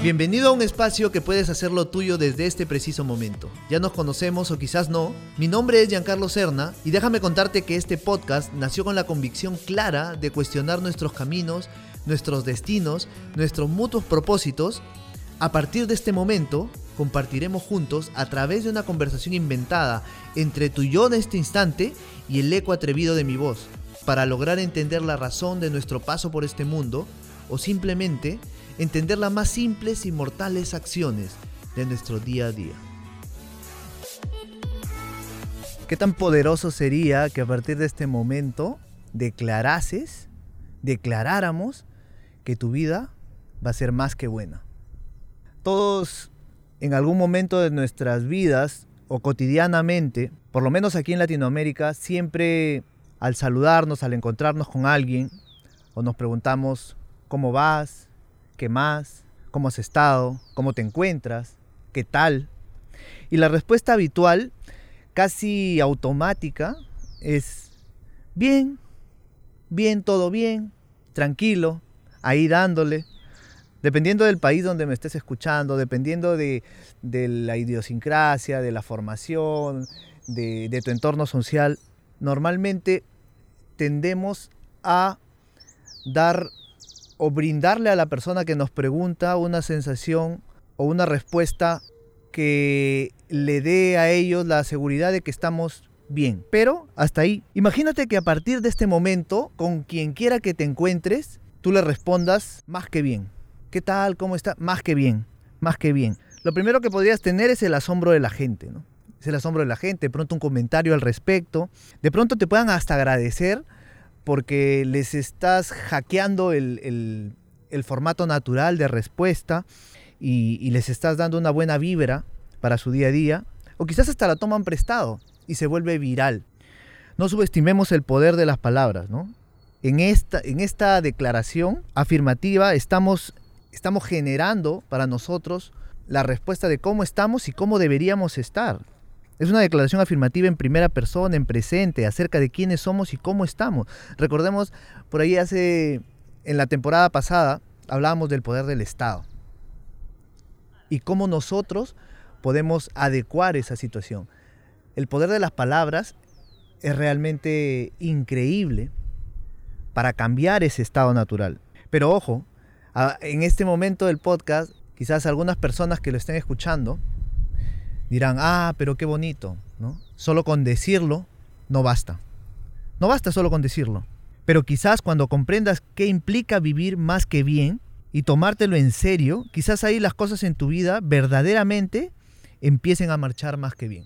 Bienvenido a un espacio que puedes hacerlo tuyo desde este preciso momento. Ya nos conocemos o quizás no. Mi nombre es Giancarlo Serna y déjame contarte que este podcast nació con la convicción clara de cuestionar nuestros caminos, nuestros destinos, nuestros mutuos propósitos. A partir de este momento, compartiremos juntos a través de una conversación inventada entre tu yo de este instante y el eco atrevido de mi voz, para lograr entender la razón de nuestro paso por este mundo o simplemente entender las más simples y mortales acciones de nuestro día a día. ¿Qué tan poderoso sería que a partir de este momento declarases, declaráramos que tu vida va a ser más que buena? Todos en algún momento de nuestras vidas o cotidianamente, por lo menos aquí en Latinoamérica, siempre al saludarnos, al encontrarnos con alguien, o nos preguntamos, ¿cómo vas? ¿Qué más? ¿Cómo has estado? ¿Cómo te encuentras? ¿Qué tal? Y la respuesta habitual, casi automática, es bien, bien, todo bien, tranquilo, ahí dándole. Dependiendo del país donde me estés escuchando, dependiendo de, la idiosincrasia, de la formación, de, de tu entorno social, normalmente tendemos a dar o brindarle a la persona que nos pregunta una sensación o una respuesta que le dé a ellos la seguridad de que estamos bien. Pero hasta ahí. Imagínate que a partir de este momento, con quien quiera que te encuentres, tú le respondas más que bien. ¿Qué tal? ¿Cómo está? Más que bien. Más que bien. Lo primero que podrías tener es el asombro de la gente, ¿no? Es el asombro de la gente, de pronto un comentario al respecto. De pronto te puedan hasta agradecer porque les estás hackeando el, formato natural de respuesta y, les estás dando una buena vibra para su día a día, o quizás hasta la toman prestado y se vuelve viral. No subestimemos el poder de las palabras, ¿no? En esta, en esta declaración afirmativa estamos, estamos generando para nosotros la respuesta de cómo estamos y cómo deberíamos estar. Es una declaración afirmativa en primera persona, en presente, acerca de quiénes somos y cómo estamos. Recordemos, por ahí hace, en la temporada pasada, hablábamos del poder del Estado y cómo nosotros podemos adecuar esa situación. El poder de las palabras es realmente increíble para cambiar ese estado natural. Pero ojo, en este momento del podcast, quizás algunas personas que lo estén escuchando dirán, ah, pero qué bonito, ¿no? Solo con decirlo no basta. No basta solo con decirlo. Pero quizás cuando comprendas qué implica vivir más que bien y tomártelo en serio, quizás ahí las cosas en tu vida verdaderamente empiecen a marchar más que bien.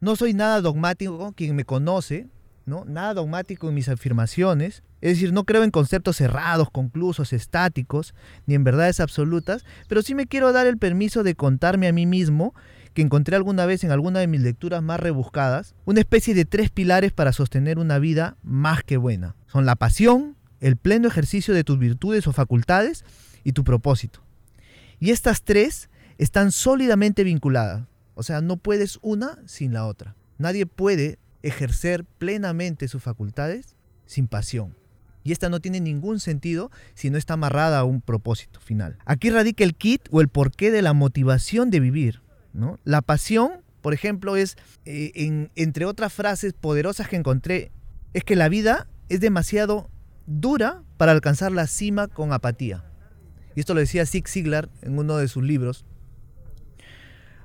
No soy nada dogmático, quien me conoce, Nada dogmático en mis afirmaciones. Es decir, no creo en conceptos cerrados, conclusos, estáticos, ni en verdades absolutas, pero sí me quiero dar el permiso de contarme a mí mismo que encontré alguna vez en alguna de mis lecturas más rebuscadas, una especie de tres pilares para sostener una vida más que buena. Son la pasión, el pleno ejercicio de tus virtudes o facultades y tu propósito. Y estas tres están sólidamente vinculadas. O sea, no puedes una sin la otra. Nadie puede ejercer plenamente sus facultades sin pasión. Y esta no tiene ningún sentido si no está amarrada a un propósito final. Aquí radica el kit o el porqué de la motivación de vivir. La pasión, por ejemplo, es, eh, entre otras frases poderosas que encontré, es que la vida es demasiado dura para alcanzar la cima con apatía. Y esto lo decía Zig Ziglar en uno de sus libros,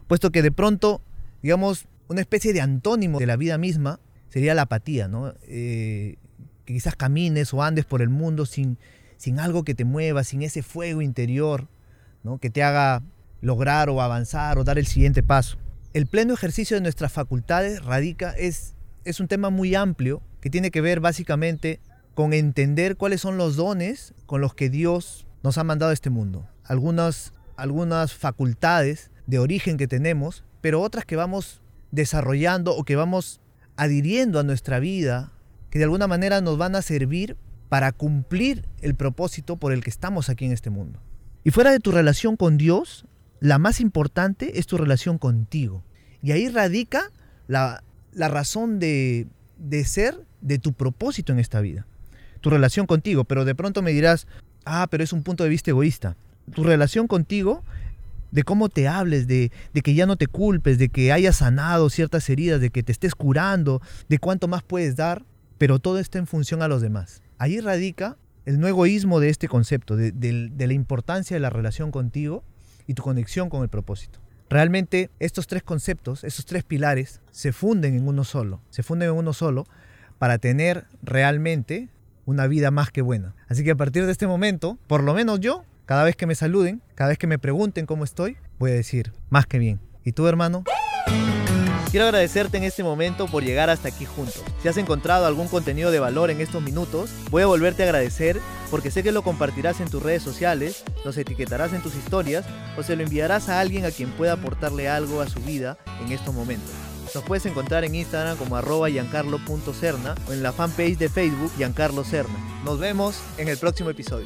puesto que de pronto, digamos, una especie de antónimo de la vida misma sería la apatía, ¿no? Eh, que quizás camines o andes por el mundo sin, sin algo que te mueva, sin ese fuego interior, ¿no? que te haga lograr o avanzar o dar el siguiente paso. El pleno ejercicio de nuestras facultades radica, es, es un tema muy amplio que tiene que ver básicamente con entender cuáles son los dones con los que Dios nos ha mandado a este mundo. Algunas, algunas facultades de origen que tenemos, pero otras que vamos desarrollando o que vamos adhiriendo a nuestra vida, que de alguna manera nos van a servir para cumplir el propósito por el que estamos aquí en este mundo. Y fuera de tu relación con Dios, la más importante es tu relación contigo. Y ahí radica la, razón de, de ser de tu propósito en esta vida. Tu relación contigo, pero de pronto me dirás, ah, pero es un punto de vista egoísta. Tu relación contigo de cómo te hables, de, de que ya no te culpes, de que hayas sanado ciertas heridas, de que te estés curando, de cuánto más puedes dar, pero todo está en función a los demás. Ahí radica el no egoísmo de este concepto, de, de la importancia de la relación contigo y tu conexión con el propósito. Realmente estos tres conceptos, estos tres pilares, se funden en uno solo, se funden en uno solo para tener realmente una vida más que buena. Así que a partir de este momento, por lo menos yo, cada vez que me saluden, cada vez que me pregunten cómo estoy, voy a decir, más que bien. ¿Y tú, hermano? Quiero agradecerte en este momento por llegar hasta aquí juntos. Si has encontrado algún contenido de valor en estos minutos, voy a volverte a agradecer porque sé que lo compartirás en tus redes sociales, los etiquetarás en tus historias o se lo enviarás a alguien a quien pueda aportarle algo a su vida en estos momentos. Nos puedes encontrar en Instagram como arroba giancarlo.cerna o en la fanpage de Facebook Giancarlo Cerna. Nos vemos en el próximo episodio.